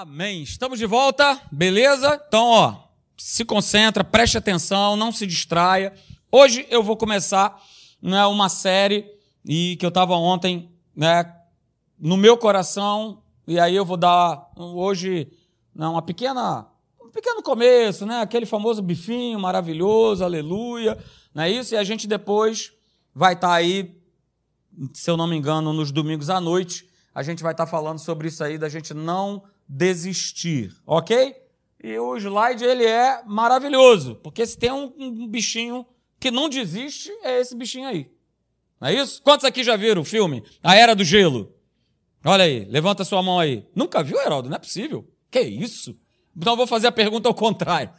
Amém. Estamos de volta, beleza? Então, ó, se concentra, preste atenção, não se distraia. Hoje eu vou começar né, uma série e que eu estava ontem né, no meu coração e aí eu vou dar hoje né, uma pequena um pequeno começo, né? Aquele famoso bifinho maravilhoso, aleluia, não é isso? E a gente depois vai estar tá aí, se eu não me engano, nos domingos à noite, a gente vai estar tá falando sobre isso aí da gente não desistir, ok? E o slide ele é maravilhoso, porque se tem um, um bichinho que não desiste, é esse bichinho aí. Não é isso? Quantos aqui já viram o filme A Era do Gelo? Olha aí, levanta sua mão aí. Nunca viu, Heraldo? Não é possível. Que isso? Então eu vou fazer a pergunta ao contrário.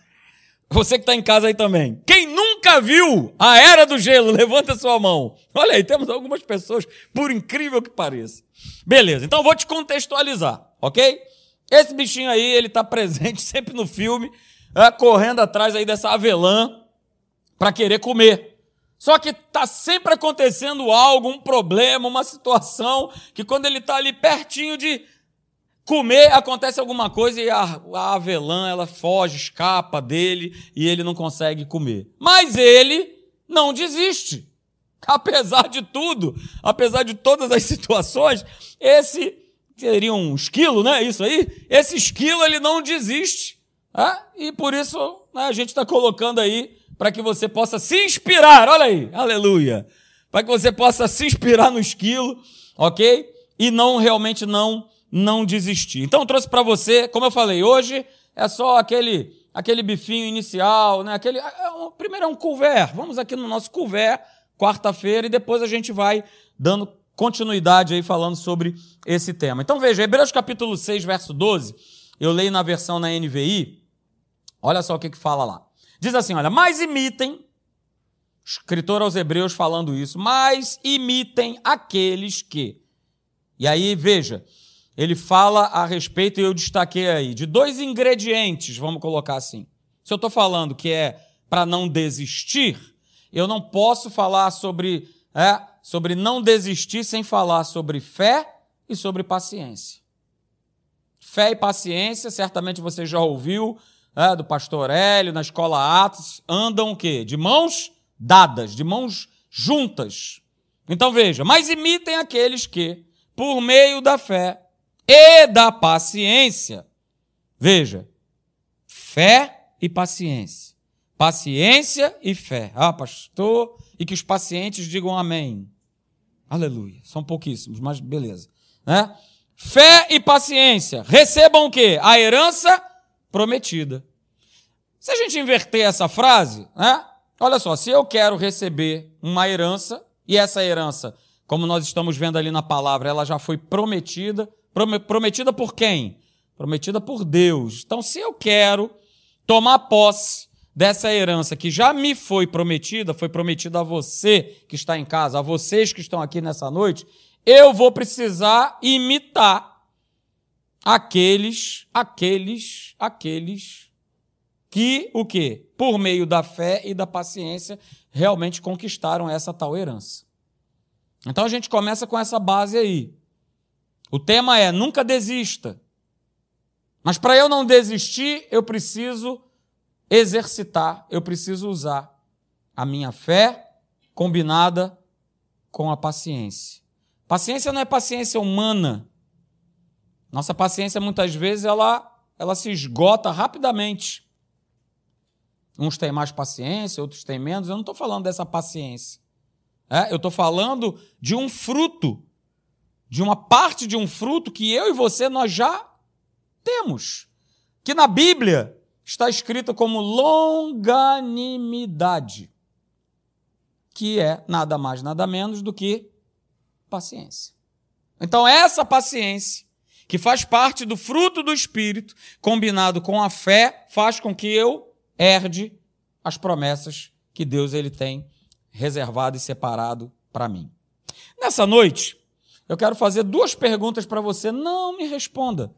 Você que está em casa aí também. Quem nunca viu a Era do Gelo, levanta sua mão. Olha aí, temos algumas pessoas, por incrível que pareça. Beleza, então eu vou te contextualizar, ok? Esse bichinho aí, ele está presente sempre no filme, é, correndo atrás aí dessa avelã para querer comer. Só que está sempre acontecendo algo, um problema, uma situação, que quando ele está ali pertinho de comer, acontece alguma coisa e a, a avelã ela foge, escapa dele e ele não consegue comer. Mas ele não desiste. Apesar de tudo, apesar de todas as situações, esse seria um esquilo, né? Isso aí. Esse esquilo ele não desiste. Né? E por isso né, a gente está colocando aí para que você possa se inspirar. Olha aí, aleluia. Para que você possa se inspirar no esquilo, ok? E não realmente não não desistir. Então eu trouxe para você, como eu falei, hoje é só aquele aquele bifinho inicial, né? Aquele é primeiro é um couvert. Vamos aqui no nosso couvert quarta-feira e depois a gente vai dando continuidade aí falando sobre esse tema. Então veja, Hebreus capítulo 6, verso 12, eu leio na versão na NVI, olha só o que, que fala lá. Diz assim, olha, mas imitem, escritor aos Hebreus falando isso, mas imitem aqueles que. E aí, veja, ele fala a respeito, e eu destaquei aí, de dois ingredientes, vamos colocar assim. Se eu estou falando que é para não desistir, eu não posso falar sobre é, sobre não desistir sem falar sobre fé e sobre paciência. Fé e paciência, certamente você já ouviu é, do pastor Hélio, na escola Atos, andam o quê? De mãos dadas, de mãos juntas. Então veja, mas imitem aqueles que, por meio da fé e da paciência, veja, fé e paciência. Paciência e fé. Ah, pastor, e que os pacientes digam amém. Aleluia. São pouquíssimos, mas beleza. Né? Fé e paciência. Recebam o quê? A herança prometida. Se a gente inverter essa frase, né? Olha só, se eu quero receber uma herança, e essa herança, como nós estamos vendo ali na palavra, ela já foi prometida. Prometida por quem? Prometida por Deus. Então, se eu quero tomar posse dessa herança que já me foi prometida, foi prometida a você que está em casa, a vocês que estão aqui nessa noite, eu vou precisar imitar aqueles, aqueles, aqueles que o quê? Por meio da fé e da paciência realmente conquistaram essa tal herança. Então a gente começa com essa base aí. O tema é nunca desista. Mas para eu não desistir, eu preciso exercitar, eu preciso usar a minha fé combinada com a paciência. Paciência não é paciência humana. Nossa paciência muitas vezes ela ela se esgota rapidamente. Uns têm mais paciência, outros têm menos. Eu não estou falando dessa paciência. É, eu estou falando de um fruto, de uma parte de um fruto que eu e você nós já temos. Que na Bíblia está escrita como longanimidade, que é nada mais, nada menos do que paciência. Então, essa paciência, que faz parte do fruto do Espírito, combinado com a fé, faz com que eu herde as promessas que Deus ele tem reservado e separado para mim. Nessa noite, eu quero fazer duas perguntas para você. Não me responda,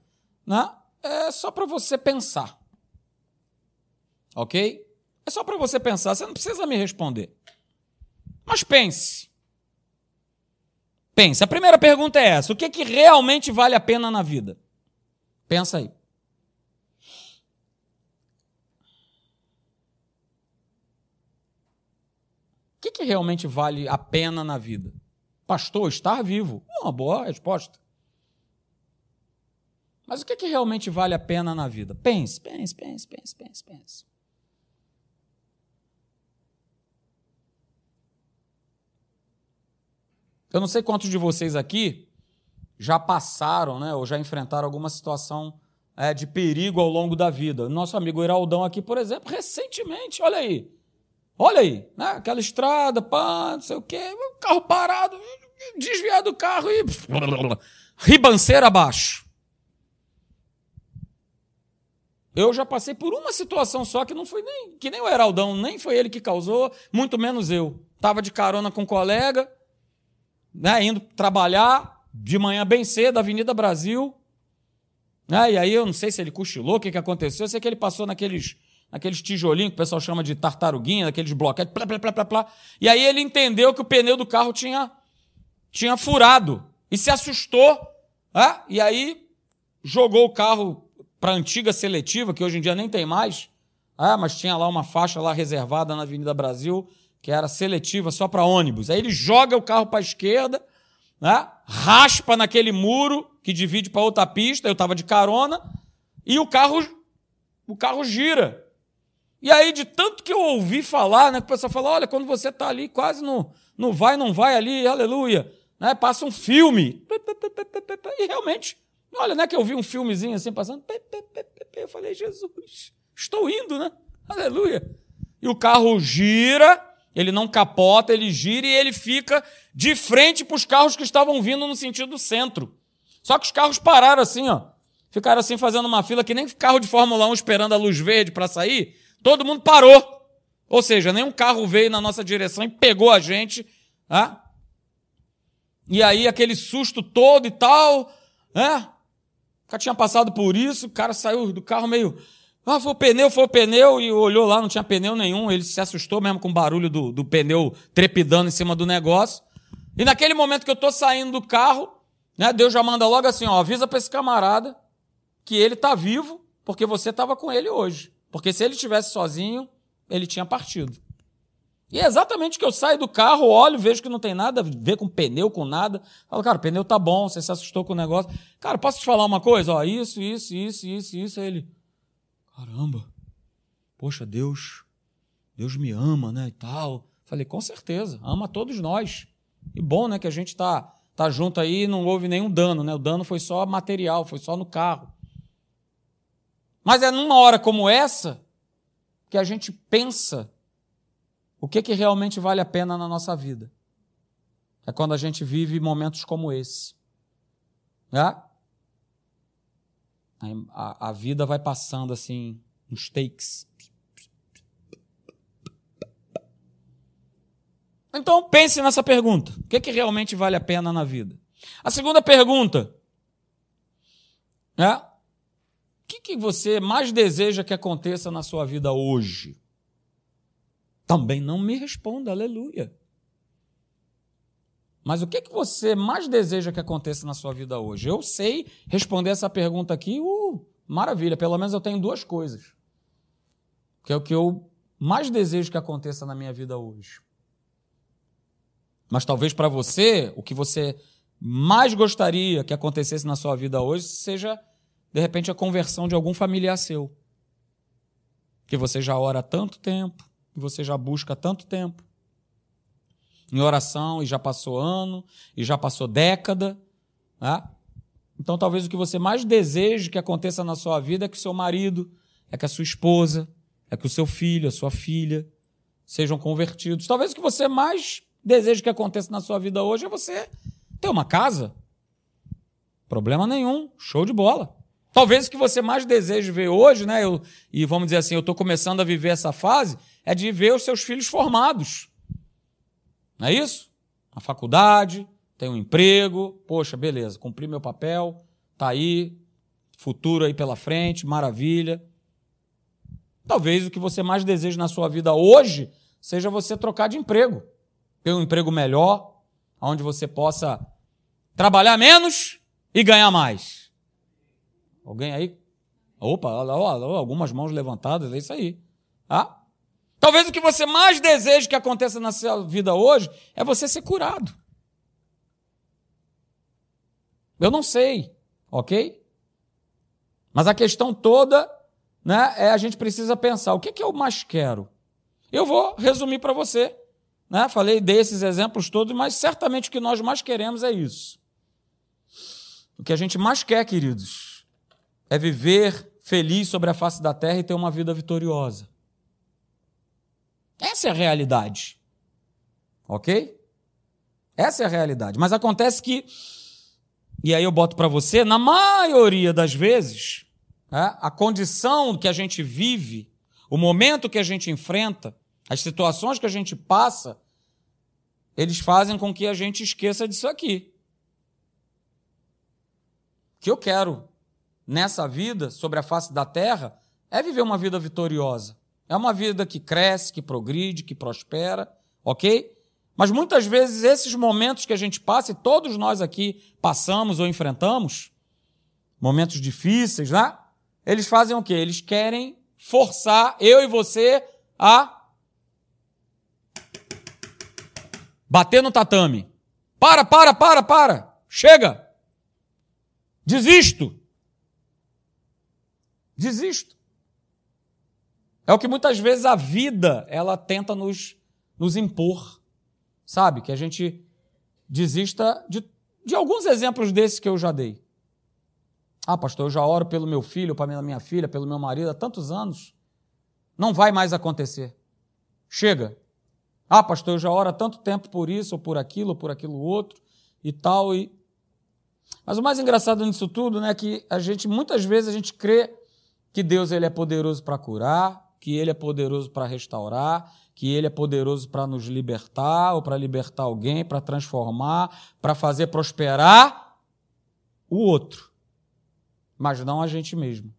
né? É só para você pensar. Ok? É só para você pensar, você não precisa me responder. Mas pense. Pense. A primeira pergunta é essa: o que, é que realmente vale a pena na vida? Pensa aí. O que, é que realmente vale a pena na vida? Pastor, estar vivo. Uma boa resposta. Mas o que, é que realmente vale a pena na vida? Pense, pense, pense, pense, pense, pense. Eu não sei quantos de vocês aqui já passaram, né, ou já enfrentaram alguma situação é, de perigo ao longo da vida. Nosso amigo Iraldão aqui, por exemplo, recentemente, olha aí, olha aí, né, aquela estrada, pá, não sei o quê, carro parado, desviar do carro e ribanceira abaixo. Eu já passei por uma situação só que não foi nem que nem o Heraldão, nem foi ele que causou, muito menos eu. Tava de carona com um colega, né, indo trabalhar de manhã bem cedo, Avenida Brasil. Né, e aí eu não sei se ele cochilou, o que, que aconteceu. Eu sei que ele passou naqueles, naqueles tijolinhos que o pessoal chama de tartaruguinha, naqueles bloquetes, plá, plá, plá, plá, plá. E aí ele entendeu que o pneu do carro tinha, tinha furado e se assustou. Né, e aí jogou o carro para a antiga seletiva, que hoje em dia nem tem mais, ah, mas tinha lá uma faixa lá reservada na Avenida Brasil, que era seletiva só para ônibus. Aí ele joga o carro para a esquerda, né? raspa naquele muro que divide para outra pista, eu estava de carona, e o carro, o carro gira. E aí, de tanto que eu ouvi falar, né, que o pessoal fala, olha, quando você está ali, quase no, no vai, não vai ali, aleluia, né, passa um filme. E realmente, Olha, não é que eu vi um filmezinho assim passando. Eu falei, Jesus, estou indo, né? Aleluia. E o carro gira, ele não capota, ele gira e ele fica de frente para os carros que estavam vindo no sentido do centro. Só que os carros pararam assim, ó. Ficaram assim fazendo uma fila que nem carro de Fórmula 1 esperando a luz verde para sair. Todo mundo parou. Ou seja, nenhum carro veio na nossa direção e pegou a gente. Tá? E aí aquele susto todo e tal. Né? cara tinha passado por isso, o cara saiu do carro meio. Ah, foi o pneu, foi o pneu, e olhou lá, não tinha pneu nenhum. Ele se assustou mesmo com o barulho do, do pneu trepidando em cima do negócio. E naquele momento que eu estou saindo do carro, né, Deus já manda logo assim: ó, avisa para esse camarada que ele está vivo, porque você estava com ele hoje. Porque se ele estivesse sozinho, ele tinha partido. E é exatamente que eu saio do carro, olho, vejo que não tem nada a ver com pneu, com nada. Falo, cara, o pneu tá bom, você se assustou com o negócio. Cara, posso te falar uma coisa? Ó, isso, isso, isso, isso, isso. Ele, caramba, poxa, Deus, Deus me ama, né, e tal. Falei, com certeza, ama todos nós. E bom, né, que a gente tá, tá junto aí e não houve nenhum dano, né? O dano foi só material, foi só no carro. Mas é numa hora como essa que a gente pensa o que, que realmente vale a pena na nossa vida? É quando a gente vive momentos como esse. Né? A, a vida vai passando assim, uns takes. Então pense nessa pergunta: o que, que realmente vale a pena na vida? A segunda pergunta é: o que, que você mais deseja que aconteça na sua vida hoje? Também não me responda, aleluia. Mas o que, que você mais deseja que aconteça na sua vida hoje? Eu sei responder essa pergunta aqui, uh, maravilha, pelo menos eu tenho duas coisas. Que é o que eu mais desejo que aconteça na minha vida hoje. Mas talvez para você, o que você mais gostaria que acontecesse na sua vida hoje seja, de repente, a conversão de algum familiar seu. Que você já ora há tanto tempo, que você já busca há tanto tempo em oração e já passou ano e já passou década. Né? Então, talvez o que você mais deseje que aconteça na sua vida é que o seu marido, é que a sua esposa, é que o seu filho, a sua filha sejam convertidos. Talvez o que você mais deseje que aconteça na sua vida hoje é você ter uma casa. Problema nenhum, show de bola. Talvez o que você mais deseja ver hoje, né? Eu, e vamos dizer assim, eu estou começando a viver essa fase, é de ver os seus filhos formados. Não é isso? A faculdade, tem um emprego, poxa, beleza, cumpri meu papel, tá aí, futuro aí pela frente, maravilha. Talvez o que você mais deseja na sua vida hoje seja você trocar de emprego. Ter um emprego melhor, onde você possa trabalhar menos e ganhar mais. Alguém aí? Opa, algumas mãos levantadas, é isso aí. Ah? Talvez o que você mais deseja que aconteça na sua vida hoje é você ser curado. Eu não sei, ok? Mas a questão toda né, é a gente precisa pensar: o que, que eu mais quero? Eu vou resumir para você. Né? Falei desses exemplos todos, mas certamente o que nós mais queremos é isso. O que a gente mais quer, queridos, é viver feliz sobre a face da terra e ter uma vida vitoriosa. Essa é a realidade. Ok? Essa é a realidade. Mas acontece que, e aí eu boto para você, na maioria das vezes, é, a condição que a gente vive, o momento que a gente enfrenta, as situações que a gente passa, eles fazem com que a gente esqueça disso aqui. O que eu quero nessa vida, sobre a face da terra, é viver uma vida vitoriosa. É uma vida que cresce, que progride, que prospera, ok? Mas muitas vezes esses momentos que a gente passa, e todos nós aqui passamos ou enfrentamos, momentos difíceis, né? Eles fazem o quê? Eles querem forçar eu e você a bater no tatame. Para, para, para, para. Chega. Desisto. Desisto. É o que muitas vezes a vida ela tenta nos, nos impor, sabe? Que a gente desista de, de alguns exemplos desses que eu já dei. Ah, pastor, eu já oro pelo meu filho, pela minha filha, pelo meu marido há tantos anos. Não vai mais acontecer. Chega. Ah, pastor, eu já oro há tanto tempo por isso, ou por aquilo, ou por aquilo outro, e tal. E... Mas o mais engraçado nisso tudo né, é que a gente, muitas vezes, a gente crê que Deus ele é poderoso para curar, que Ele é poderoso para restaurar, que Ele é poderoso para nos libertar, ou para libertar alguém, para transformar, para fazer prosperar o outro, mas não a gente mesmo.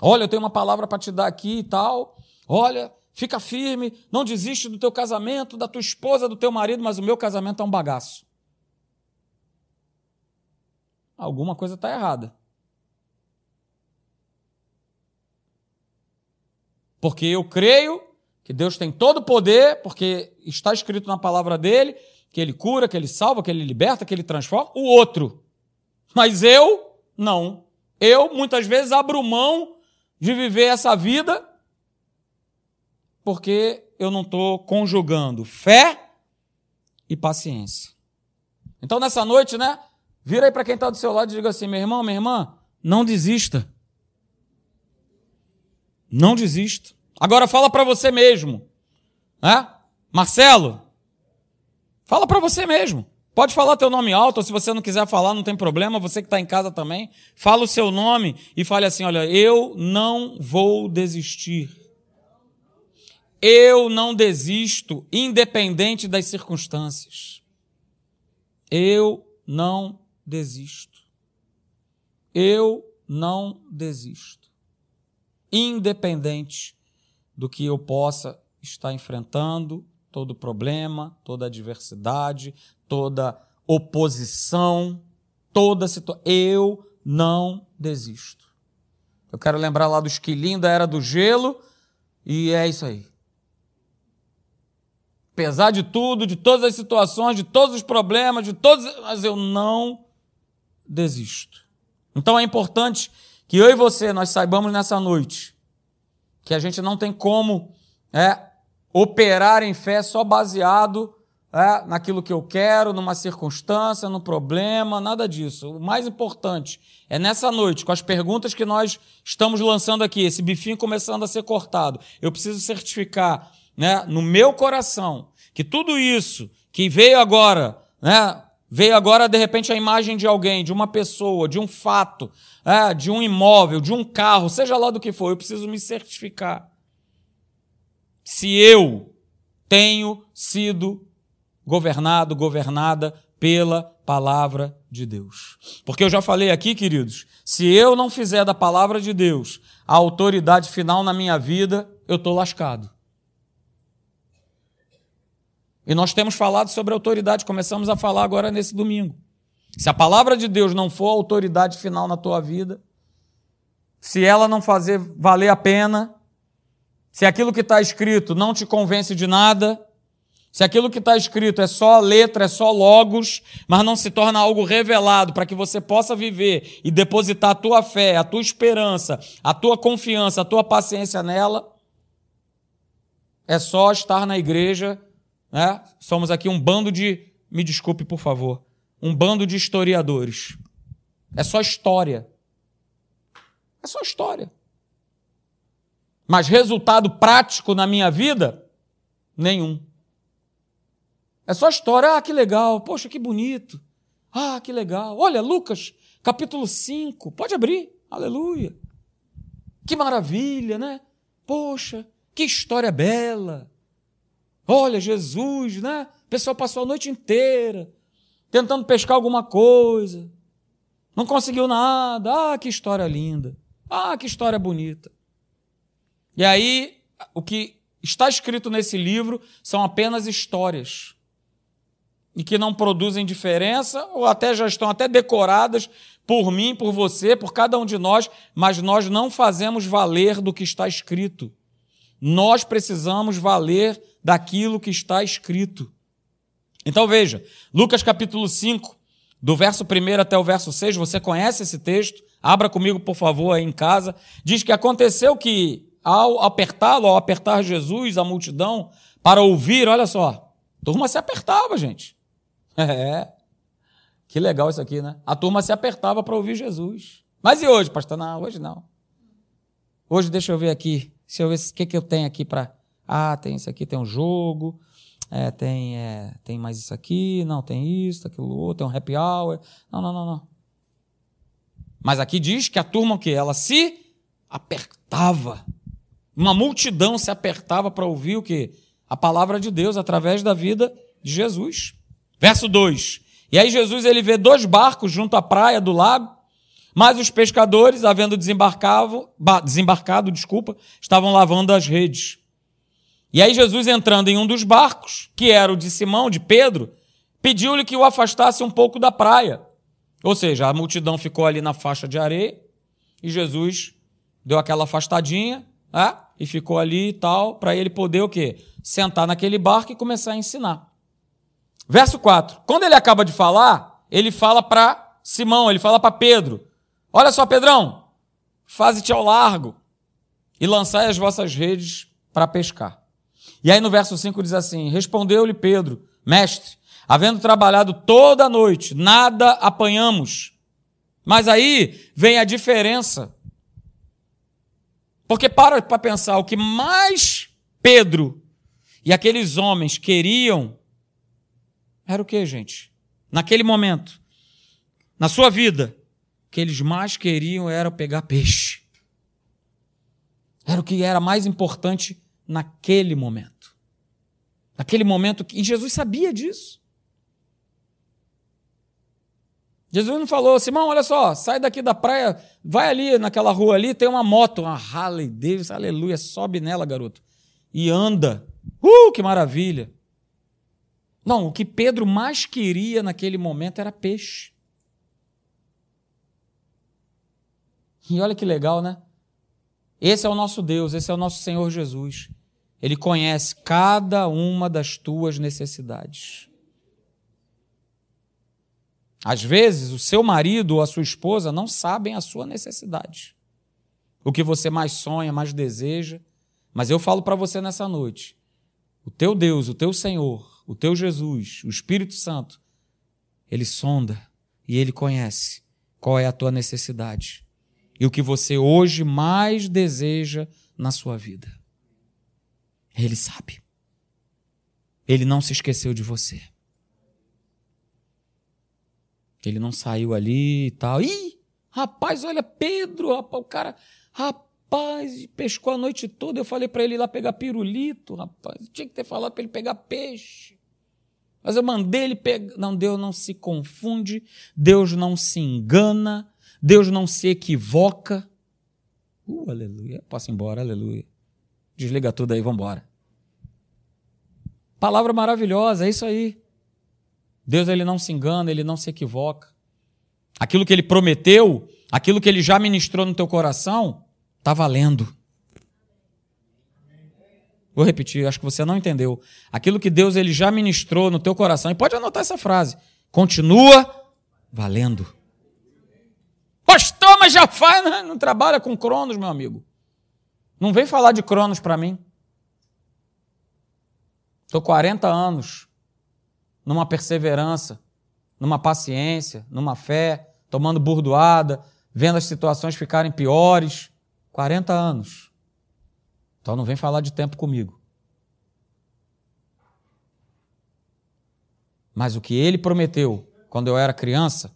Olha, eu tenho uma palavra para te dar aqui e tal. Olha, fica firme, não desiste do teu casamento, da tua esposa, do teu marido, mas o meu casamento é um bagaço. Alguma coisa está errada. Porque eu creio que Deus tem todo o poder, porque está escrito na palavra dele, que ele cura, que ele salva, que ele liberta, que ele transforma, o outro. Mas eu, não. Eu, muitas vezes, abro mão de viver essa vida porque eu não estou conjugando fé e paciência. Então, nessa noite, né? Vira aí para quem está do seu lado e diga assim: meu irmão, minha irmã, não desista. Não desista. Agora fala para você mesmo. Né? Marcelo, fala para você mesmo. Pode falar teu nome alto, ou se você não quiser falar, não tem problema, você que está em casa também, fala o seu nome e fale assim: olha, eu não vou desistir. Eu não desisto, independente das circunstâncias. Eu não desisto. Eu não desisto. Independente do que eu possa estar enfrentando, todo problema, toda adversidade, toda oposição, toda situação. Eu não desisto. Eu quero lembrar lá do esquilinho da era do gelo, e é isso aí. Apesar de tudo, de todas as situações, de todos os problemas, de todos, mas eu não desisto. Então é importante que eu e você nós saibamos nessa noite que a gente não tem como é, operar em fé só baseado é, naquilo que eu quero, numa circunstância, no problema, nada disso. O mais importante é nessa noite, com as perguntas que nós estamos lançando aqui, esse bifinho começando a ser cortado, eu preciso certificar né, no meu coração que tudo isso que veio agora, né, veio agora de repente a imagem de alguém, de uma pessoa, de um fato, é, de um imóvel, de um carro, seja lá do que for, eu preciso me certificar se eu tenho sido governado, governada pela palavra de Deus. Porque eu já falei aqui, queridos, se eu não fizer da palavra de Deus a autoridade final na minha vida, eu estou lascado. E nós temos falado sobre autoridade, começamos a falar agora nesse domingo. Se a palavra de Deus não for a autoridade final na tua vida, se ela não fazer valer a pena, se aquilo que está escrito não te convence de nada, se aquilo que está escrito é só letra, é só logos, mas não se torna algo revelado para que você possa viver e depositar a tua fé, a tua esperança, a tua confiança, a tua paciência nela, é só estar na igreja, né? Somos aqui um bando de, me desculpe por favor, um bando de historiadores. É só história. É só história. Mas resultado prático na minha vida? Nenhum. É só história. Ah, que legal. Poxa, que bonito. Ah, que legal. Olha, Lucas, capítulo 5. Pode abrir. Aleluia. Que maravilha, né? Poxa, que história bela. Olha, Jesus, né? O pessoal passou a noite inteira tentando pescar alguma coisa. Não conseguiu nada. Ah, que história linda. Ah, que história bonita. E aí, o que está escrito nesse livro são apenas histórias. E que não produzem diferença, ou até já estão até decoradas por mim, por você, por cada um de nós, mas nós não fazemos valer do que está escrito. Nós precisamos valer daquilo que está escrito. Então veja, Lucas capítulo 5, do verso 1 até o verso 6, você conhece esse texto? Abra comigo, por favor, aí em casa. Diz que aconteceu que ao apertá-lo, ao apertar Jesus, a multidão, para ouvir, olha só, a turma se apertava, gente. É. Que legal isso aqui, né? A turma se apertava para ouvir Jesus. Mas e hoje, pastor? Não, hoje não. Hoje, deixa eu ver aqui. Deixa eu ver o que, que eu tenho aqui para. Ah, tem isso aqui, tem um jogo. É, tem, é, tem mais isso aqui. Não, tem isso, aquilo outro. Tem um happy hour. Não, não, não, não. Mas aqui diz que a turma o quê? Ela se apertava uma multidão se apertava para ouvir o que? A palavra de Deus através da vida de Jesus. Verso 2. E aí Jesus ele vê dois barcos junto à praia do lago, mas os pescadores, havendo desembarcado, desembarcado, desculpa, estavam lavando as redes. E aí Jesus entrando em um dos barcos, que era o de Simão, de Pedro, pediu-lhe que o afastasse um pouco da praia. Ou seja, a multidão ficou ali na faixa de areia e Jesus deu aquela afastadinha, né? e ficou ali e tal, para ele poder o quê? Sentar naquele barco e começar a ensinar. Verso 4. Quando ele acaba de falar, ele fala para Simão, ele fala para Pedro: Olha só, Pedrão, faze-te ao largo e lançai as vossas redes para pescar. E aí no verso 5 diz assim: Respondeu-lhe Pedro, mestre, havendo trabalhado toda a noite, nada apanhamos. Mas aí vem a diferença porque para para pensar, o que mais Pedro e aqueles homens queriam era o que, gente? Naquele momento, na sua vida, que eles mais queriam era pegar peixe. Era o que era mais importante naquele momento. Naquele momento, e Jesus sabia disso. Jesus não falou, Simão, olha só, sai daqui da praia, vai ali naquela rua ali, tem uma moto, uma Harley Davidson, aleluia, sobe nela, garoto, e anda. Uh, que maravilha! Não, o que Pedro mais queria naquele momento era peixe. E olha que legal, né? Esse é o nosso Deus, esse é o nosso Senhor Jesus. Ele conhece cada uma das tuas necessidades. Às vezes, o seu marido ou a sua esposa não sabem a sua necessidade. O que você mais sonha, mais deseja. Mas eu falo para você nessa noite: o teu Deus, o teu Senhor, o teu Jesus, o Espírito Santo, ele sonda e ele conhece qual é a tua necessidade e o que você hoje mais deseja na sua vida. Ele sabe. Ele não se esqueceu de você. Ele não saiu ali e tal. Ih, rapaz, olha, Pedro, rapaz, o cara, rapaz, pescou a noite toda. Eu falei para ele ir lá pegar pirulito, rapaz. Tinha que ter falado para ele pegar peixe. Mas eu mandei ele pegar. Não, Deus não se confunde, Deus não se engana, Deus não se equivoca. Uh, aleluia. Posso ir embora, aleluia. Desliga tudo aí, vamos embora. Palavra maravilhosa, é isso aí. Deus ele não se engana, ele não se equivoca. Aquilo que ele prometeu, aquilo que ele já ministrou no teu coração, está valendo. Vou repetir, acho que você não entendeu. Aquilo que Deus ele já ministrou no teu coração, e pode anotar essa frase. Continua valendo. Pastor, mas já faz, né? não trabalha com Cronos, meu amigo. Não vem falar de Cronos para mim. Estou 40 anos numa perseverança, numa paciência, numa fé, tomando burdoada, vendo as situações ficarem piores. 40 anos. Então não vem falar de tempo comigo. Mas o que ele prometeu quando eu era criança,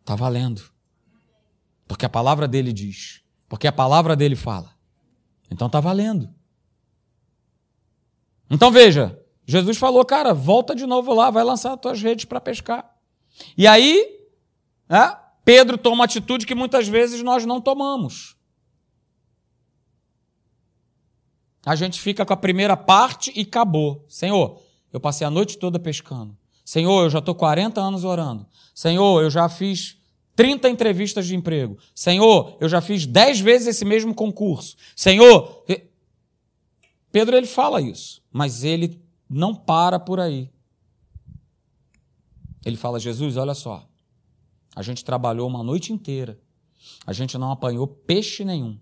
está valendo. Porque a palavra dele diz. Porque a palavra dele fala. Então está valendo. Então veja, Jesus falou, cara, volta de novo lá, vai lançar as tuas redes para pescar. E aí, né, Pedro toma uma atitude que muitas vezes nós não tomamos. A gente fica com a primeira parte e acabou. Senhor, eu passei a noite toda pescando. Senhor, eu já estou 40 anos orando. Senhor, eu já fiz 30 entrevistas de emprego. Senhor, eu já fiz 10 vezes esse mesmo concurso. Senhor. Pedro ele fala isso, mas ele não para por aí. Ele fala: Jesus, olha só. A gente trabalhou uma noite inteira. A gente não apanhou peixe nenhum.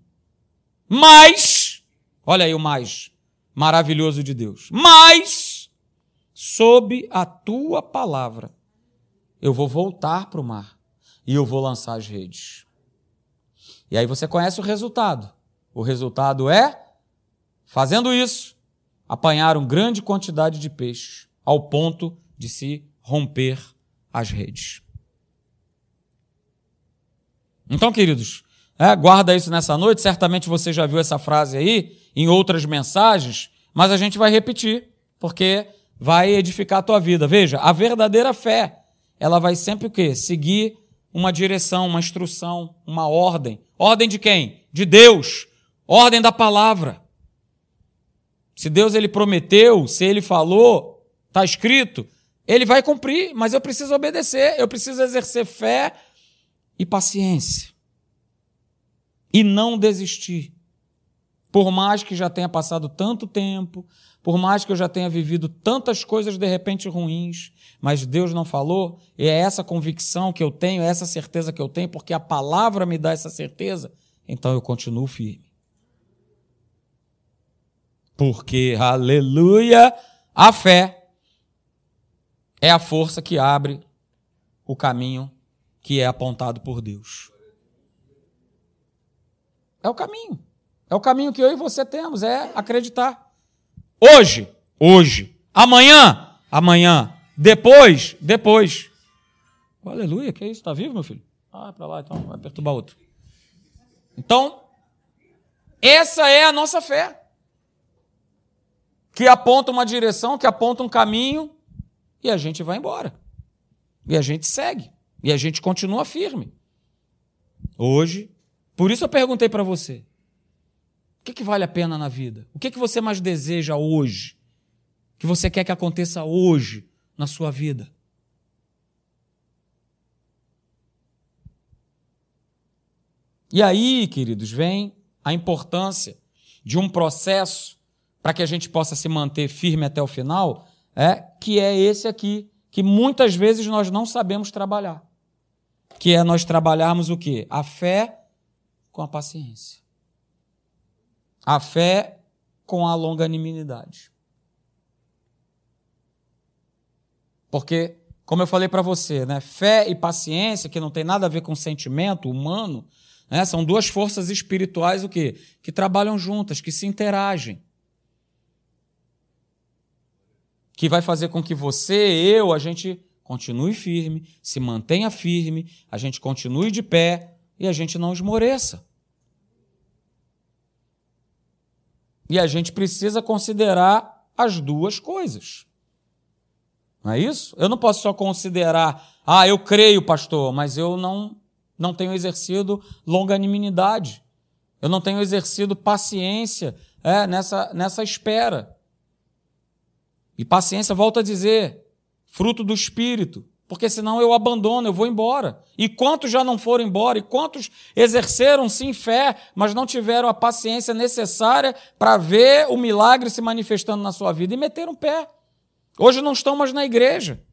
Mas, olha aí o mais maravilhoso de Deus. Mas, sob a tua palavra, eu vou voltar para o mar e eu vou lançar as redes. E aí você conhece o resultado. O resultado é, fazendo isso, apanharam grande quantidade de peixes, ao ponto de se romper as redes. Então, queridos, é, guarda isso nessa noite. Certamente você já viu essa frase aí em outras mensagens, mas a gente vai repetir, porque vai edificar a tua vida. Veja, a verdadeira fé, ela vai sempre o quê? Seguir uma direção, uma instrução, uma ordem. Ordem de quem? De Deus. Ordem da palavra. Se Deus ele prometeu, se ele falou, está escrito, ele vai cumprir, mas eu preciso obedecer, eu preciso exercer fé e paciência. E não desistir. Por mais que já tenha passado tanto tempo, por mais que eu já tenha vivido tantas coisas de repente ruins, mas Deus não falou, e é essa convicção que eu tenho, é essa certeza que eu tenho, porque a palavra me dá essa certeza, então eu continuo firme. Porque, aleluia, a fé é a força que abre o caminho que é apontado por Deus. É o caminho. É o caminho que eu e você temos, é acreditar. Hoje, hoje. Amanhã, amanhã. Depois, depois. aleluia, que é isso? Está vivo, meu filho? Ah, para lá, então vai perturbar outro. Então, essa é a nossa fé. Que aponta uma direção, que aponta um caminho, e a gente vai embora. E a gente segue. E a gente continua firme. Hoje, por isso eu perguntei para você: que, que vale a pena na vida? O que, que você mais deseja hoje? Que você quer que aconteça hoje na sua vida? E aí, queridos, vem a importância de um processo para que a gente possa se manter firme até o final, é que é esse aqui, que muitas vezes nós não sabemos trabalhar que é nós trabalharmos o quê? A fé com a paciência. A fé com a longanimidade. Porque, como eu falei para você, né, fé e paciência, que não tem nada a ver com sentimento humano, né, são duas forças espirituais o quê? que trabalham juntas, que se interagem. Que vai fazer com que você, eu, a gente continue firme, se mantenha firme, a gente continue de pé e a gente não esmoreça. E a gente precisa considerar as duas coisas. Não é isso? Eu não posso só considerar, ah, eu creio, pastor, mas eu não, não tenho exercido longanimidade. Eu não tenho exercido paciência é, nessa, nessa espera. E paciência, volta a dizer, fruto do Espírito. Porque senão eu abandono, eu vou embora. E quantos já não foram embora? E quantos exerceram sim fé, mas não tiveram a paciência necessária para ver o milagre se manifestando na sua vida e meteram pé? Hoje não estão mais na igreja.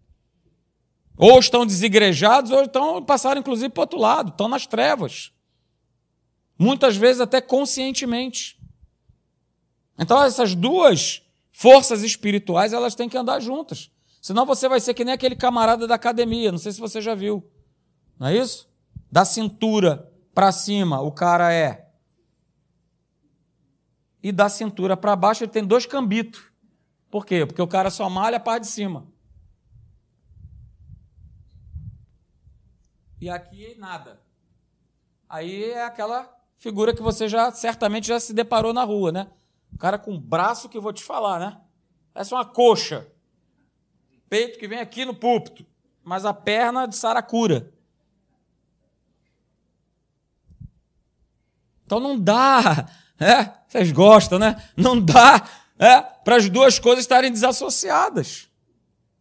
Ou estão desigrejados, ou estão passaram inclusive para o outro lado, estão nas trevas. Muitas vezes até conscientemente. Então essas duas forças espirituais, elas têm que andar juntas. Senão você vai ser que nem aquele camarada da academia, não sei se você já viu. Não é isso? Da cintura para cima, o cara é. E da cintura para baixo ele tem dois cambitos. Por quê? Porque o cara só malha a parte de cima. E aqui nada. Aí é aquela figura que você já certamente já se deparou na rua, né? O cara com braço que eu vou te falar, né? Essa é uma coxa peito que vem aqui no púlpito, mas a perna de saracura. Então não dá, é, vocês gostam, né? Não dá é, para as duas coisas estarem desassociadas.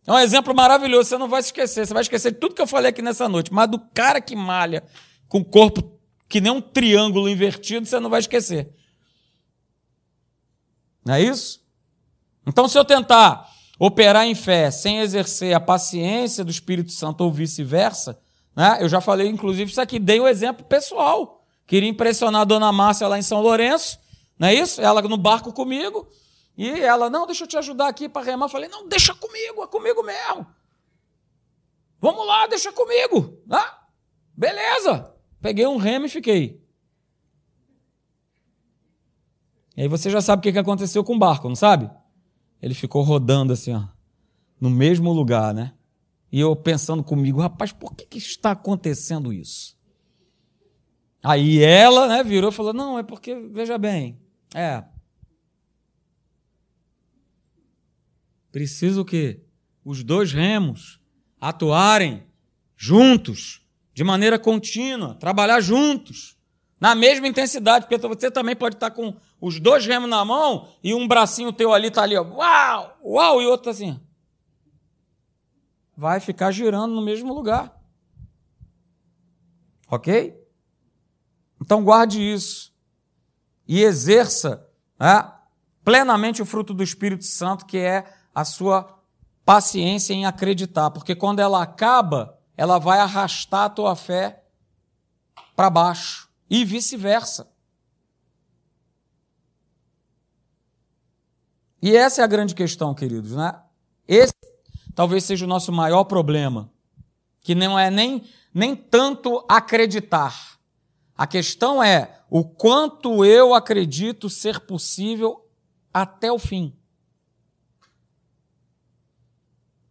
É um exemplo maravilhoso, você não vai se esquecer, você vai esquecer de tudo que eu falei aqui nessa noite, mas do cara que malha com o corpo que nem um triângulo invertido, você não vai esquecer. Não é isso? Então, se eu tentar operar em fé sem exercer a paciência do Espírito Santo ou vice-versa, né? eu já falei, inclusive, isso aqui, dei o um exemplo pessoal. Queria impressionar a dona Márcia lá em São Lourenço, não é isso? Ela no barco comigo, e ela, não, deixa eu te ajudar aqui para remar. Eu falei, não, deixa comigo, é comigo mesmo. Vamos lá, deixa comigo. Ah, beleza. Peguei um remo e fiquei. E aí você já sabe o que aconteceu com o barco, não sabe? Ele ficou rodando assim, ó, no mesmo lugar, né? E eu pensando comigo, rapaz, por que, que está acontecendo isso? Aí ela, né, virou e falou: não, é porque, veja bem, é. Preciso o quê? Os dois remos atuarem juntos, de maneira contínua, trabalhar juntos na mesma intensidade, porque você também pode estar com os dois remos na mão e um bracinho teu ali está ali, ó, uau, uau, e outro assim. Vai ficar girando no mesmo lugar. Ok? Então guarde isso e exerça né, plenamente o fruto do Espírito Santo, que é a sua paciência em acreditar, porque quando ela acaba, ela vai arrastar a tua fé para baixo e vice-versa. E essa é a grande questão, queridos, né? Esse talvez seja o nosso maior problema, que não é nem, nem tanto acreditar. A questão é o quanto eu acredito ser possível até o fim.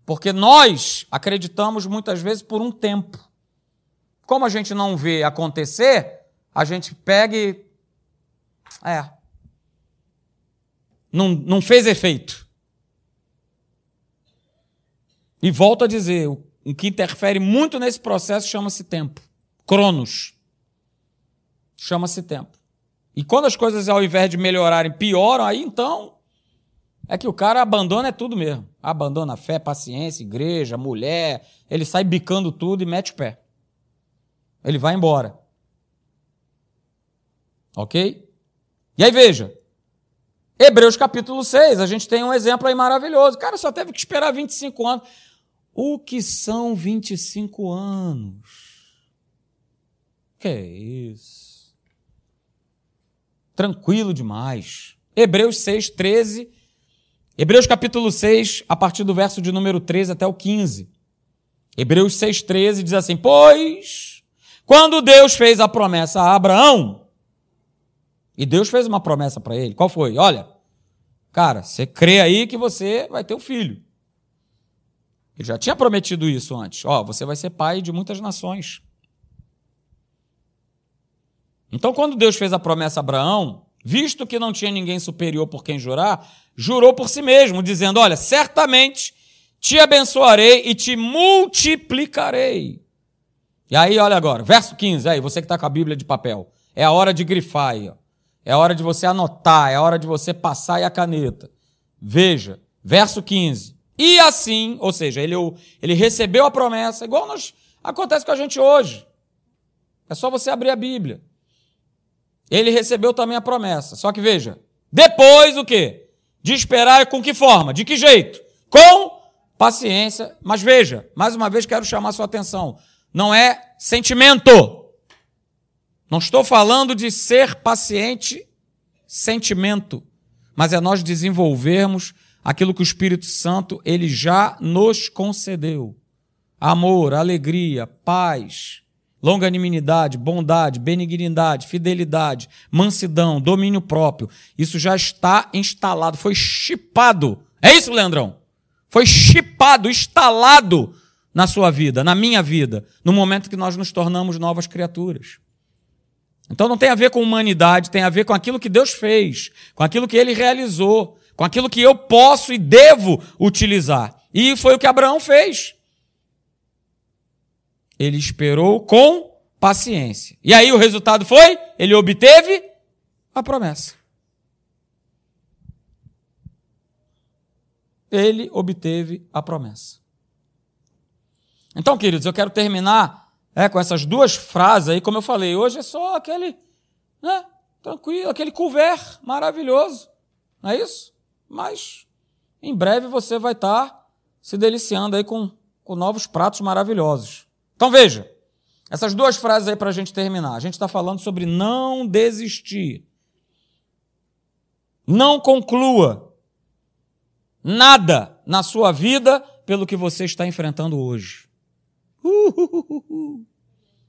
Porque nós acreditamos muitas vezes por um tempo. Como a gente não vê acontecer, a gente pega e. É. Não, não fez efeito. E volto a dizer: o, o que interfere muito nesse processo chama-se tempo. Cronos. Chama-se tempo. E quando as coisas, ao invés de melhorarem, pioram, aí então é que o cara abandona é tudo mesmo. Abandona a fé, paciência, igreja, mulher, ele sai bicando tudo e mete o pé. Ele vai embora. Ok? E aí veja, Hebreus capítulo 6, a gente tem um exemplo aí maravilhoso. O cara só teve que esperar 25 anos. O que são 25 anos? Que é isso? Tranquilo demais. Hebreus 6, 13. Hebreus capítulo 6, a partir do verso de número 13 até o 15. Hebreus 6, 13 diz assim: Pois, quando Deus fez a promessa a Abraão, e Deus fez uma promessa para ele. Qual foi? Olha, cara, você crê aí que você vai ter um filho. Ele já tinha prometido isso antes. Ó, você vai ser pai de muitas nações. Então, quando Deus fez a promessa a Abraão, visto que não tinha ninguém superior por quem jurar, jurou por si mesmo, dizendo: Olha, certamente te abençoarei e te multiplicarei. E aí, olha agora, verso 15, aí, você que está com a Bíblia de papel. É a hora de grifar aí. Ó. É hora de você anotar, é hora de você passar aí a caneta. Veja, verso 15. E assim, ou seja, ele, ele recebeu a promessa, igual nós, acontece com a gente hoje. É só você abrir a Bíblia. Ele recebeu também a promessa. Só que veja, depois o quê? De esperar com que forma? De que jeito? Com paciência. Mas veja, mais uma vez quero chamar sua atenção. Não é sentimento. Não estou falando de ser paciente, sentimento, mas é nós desenvolvermos aquilo que o Espírito Santo ele já nos concedeu. Amor, alegria, paz, longanimidade, bondade, benignidade, fidelidade, mansidão, domínio próprio. Isso já está instalado, foi chipado. É isso, Leandrão? Foi chipado, instalado na sua vida, na minha vida, no momento que nós nos tornamos novas criaturas. Então não tem a ver com humanidade, tem a ver com aquilo que Deus fez, com aquilo que ele realizou, com aquilo que eu posso e devo utilizar. E foi o que Abraão fez. Ele esperou com paciência. E aí o resultado foi? Ele obteve a promessa. Ele obteve a promessa. Então, queridos, eu quero terminar é, com essas duas frases aí, como eu falei. Hoje é só aquele, né, tranquilo, aquele couvert maravilhoso. Não é isso? Mas em breve você vai estar se deliciando aí com, com novos pratos maravilhosos. Então veja, essas duas frases aí para a gente terminar. A gente está falando sobre não desistir. Não conclua nada na sua vida pelo que você está enfrentando hoje.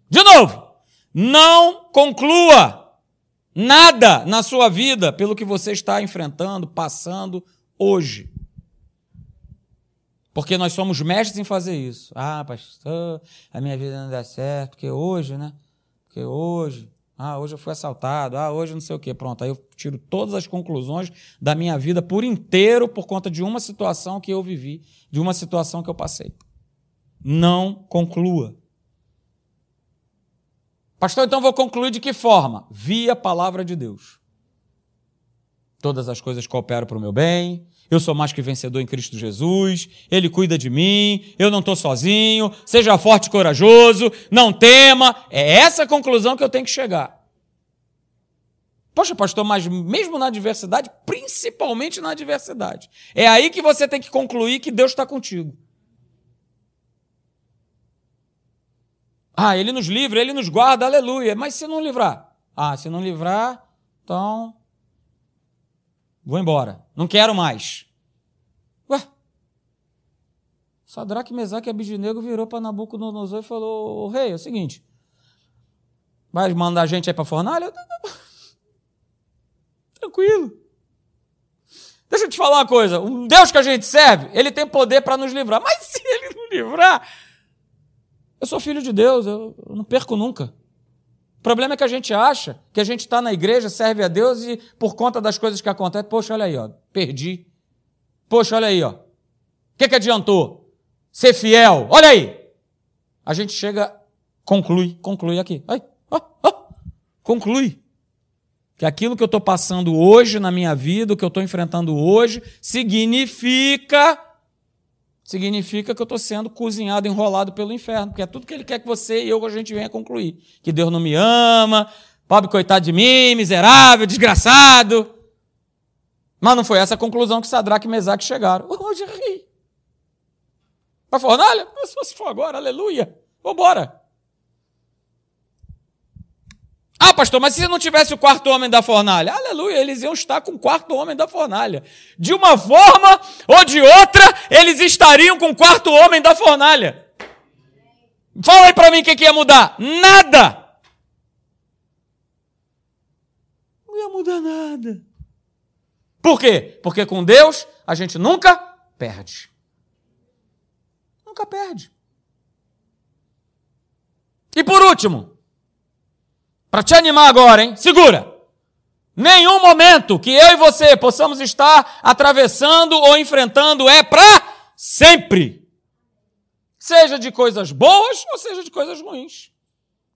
De novo, não conclua nada na sua vida pelo que você está enfrentando, passando hoje. Porque nós somos mestres em fazer isso. Ah, pastor, a minha vida não dá certo, porque hoje, né? Porque hoje, ah, hoje eu fui assaltado, ah, hoje não sei o quê. Pronto, aí eu tiro todas as conclusões da minha vida por inteiro por conta de uma situação que eu vivi, de uma situação que eu passei. Não conclua. Pastor, então vou concluir de que forma? Via a palavra de Deus. Todas as coisas cooperam para o meu bem, eu sou mais que vencedor em Cristo Jesus, Ele cuida de mim, eu não estou sozinho, seja forte e corajoso, não tema. É essa a conclusão que eu tenho que chegar. Poxa, pastor, mas mesmo na adversidade, principalmente na adversidade, é aí que você tem que concluir que Deus está contigo. Ah, Ele nos livra, Ele nos guarda, aleluia. Mas se não livrar? Ah, se não livrar, então Vou embora. Não quero mais. Ué? Sadraque, Mesaque e Abidinego virou para Nabucodonosor e falou: Rei, é o seguinte. Vai mandar a gente aí para fornalha? Tranquilo. Deixa eu te falar uma coisa. O Deus que a gente serve, ele tem poder para nos livrar. Mas se ele não livrar, eu sou filho de Deus, eu não perco nunca problema é que a gente acha que a gente está na igreja, serve a Deus e por conta das coisas que acontecem, poxa, olha aí, ó, perdi. Poxa, olha aí, ó. O que, que adiantou? Ser fiel. Olha aí. A gente chega, conclui, conclui aqui. Ó, ó, conclui. Que aquilo que eu estou passando hoje na minha vida, o que eu estou enfrentando hoje, significa significa que eu estou sendo cozinhado, enrolado pelo inferno, porque é tudo que ele quer que você e eu, a gente venha concluir. Que Deus não me ama, pobre coitado de mim, miserável, desgraçado. Mas não foi essa a conclusão que Sadraque e Mesaque chegaram. Hoje ri. Vai fornalha? Se for agora, aleluia. Vambora. Ah, pastor, mas se não tivesse o quarto homem da fornalha? Aleluia, eles iam estar com o quarto homem da fornalha. De uma forma ou de outra, eles estariam com o quarto homem da fornalha. Fala aí para mim o que, que ia mudar. Nada. Não ia mudar nada. Por quê? Porque com Deus a gente nunca perde. Nunca perde. E por último, para te animar agora, hein? Segura! Nenhum momento que eu e você possamos estar atravessando ou enfrentando é para sempre. Seja de coisas boas ou seja de coisas ruins.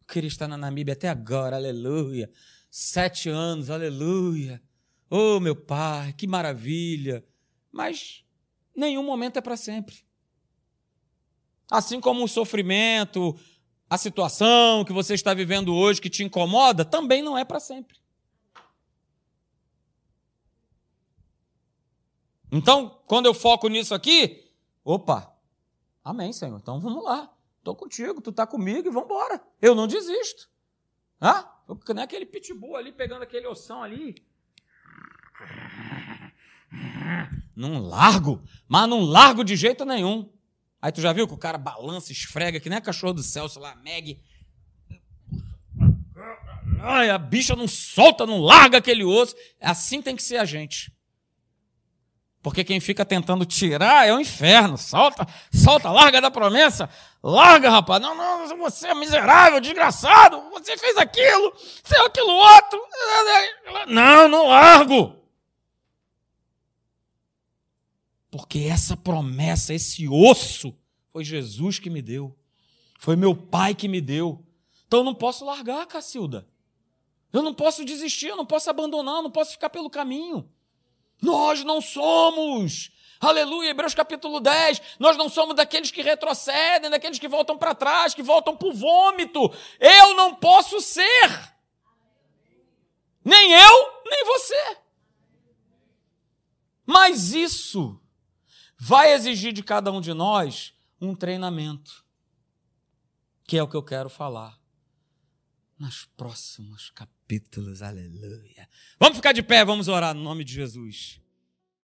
Eu queria estar na Namíbia até agora, aleluia. Sete anos, aleluia. Oh, meu pai, que maravilha. Mas nenhum momento é para sempre. Assim como o sofrimento, a situação que você está vivendo hoje que te incomoda, também não é para sempre. Então, quando eu foco nisso aqui, opa, amém, Senhor. Então vamos lá. Estou contigo, tu está comigo e vamos embora. Eu não desisto. Ah, não é aquele pitbull ali pegando aquele ossão ali. Não largo, mas não largo de jeito nenhum. Aí tu já viu que o cara balança, esfrega, que nem a cachorro do Celso lá, Meg. Ai, a bicha não solta, não larga aquele osso. Assim tem que ser a gente. Porque quem fica tentando tirar é o inferno. Solta, solta, larga da promessa. Larga, rapaz. Não, não, você é miserável, desgraçado. Você fez aquilo, é aquilo outro. Não, não largo. Porque essa promessa, esse osso, foi Jesus que me deu. Foi meu pai que me deu. Então eu não posso largar, Cacilda. Eu não posso desistir, eu não posso abandonar, eu não posso ficar pelo caminho. Nós não somos. Aleluia, Hebreus capítulo 10. Nós não somos daqueles que retrocedem, daqueles que voltam para trás, que voltam para o vômito. Eu não posso ser. Nem eu, nem você. Mas isso vai exigir de cada um de nós um treinamento, que é o que eu quero falar nos próximos capítulos. Aleluia. Vamos ficar de pé, vamos orar no nome de Jesus.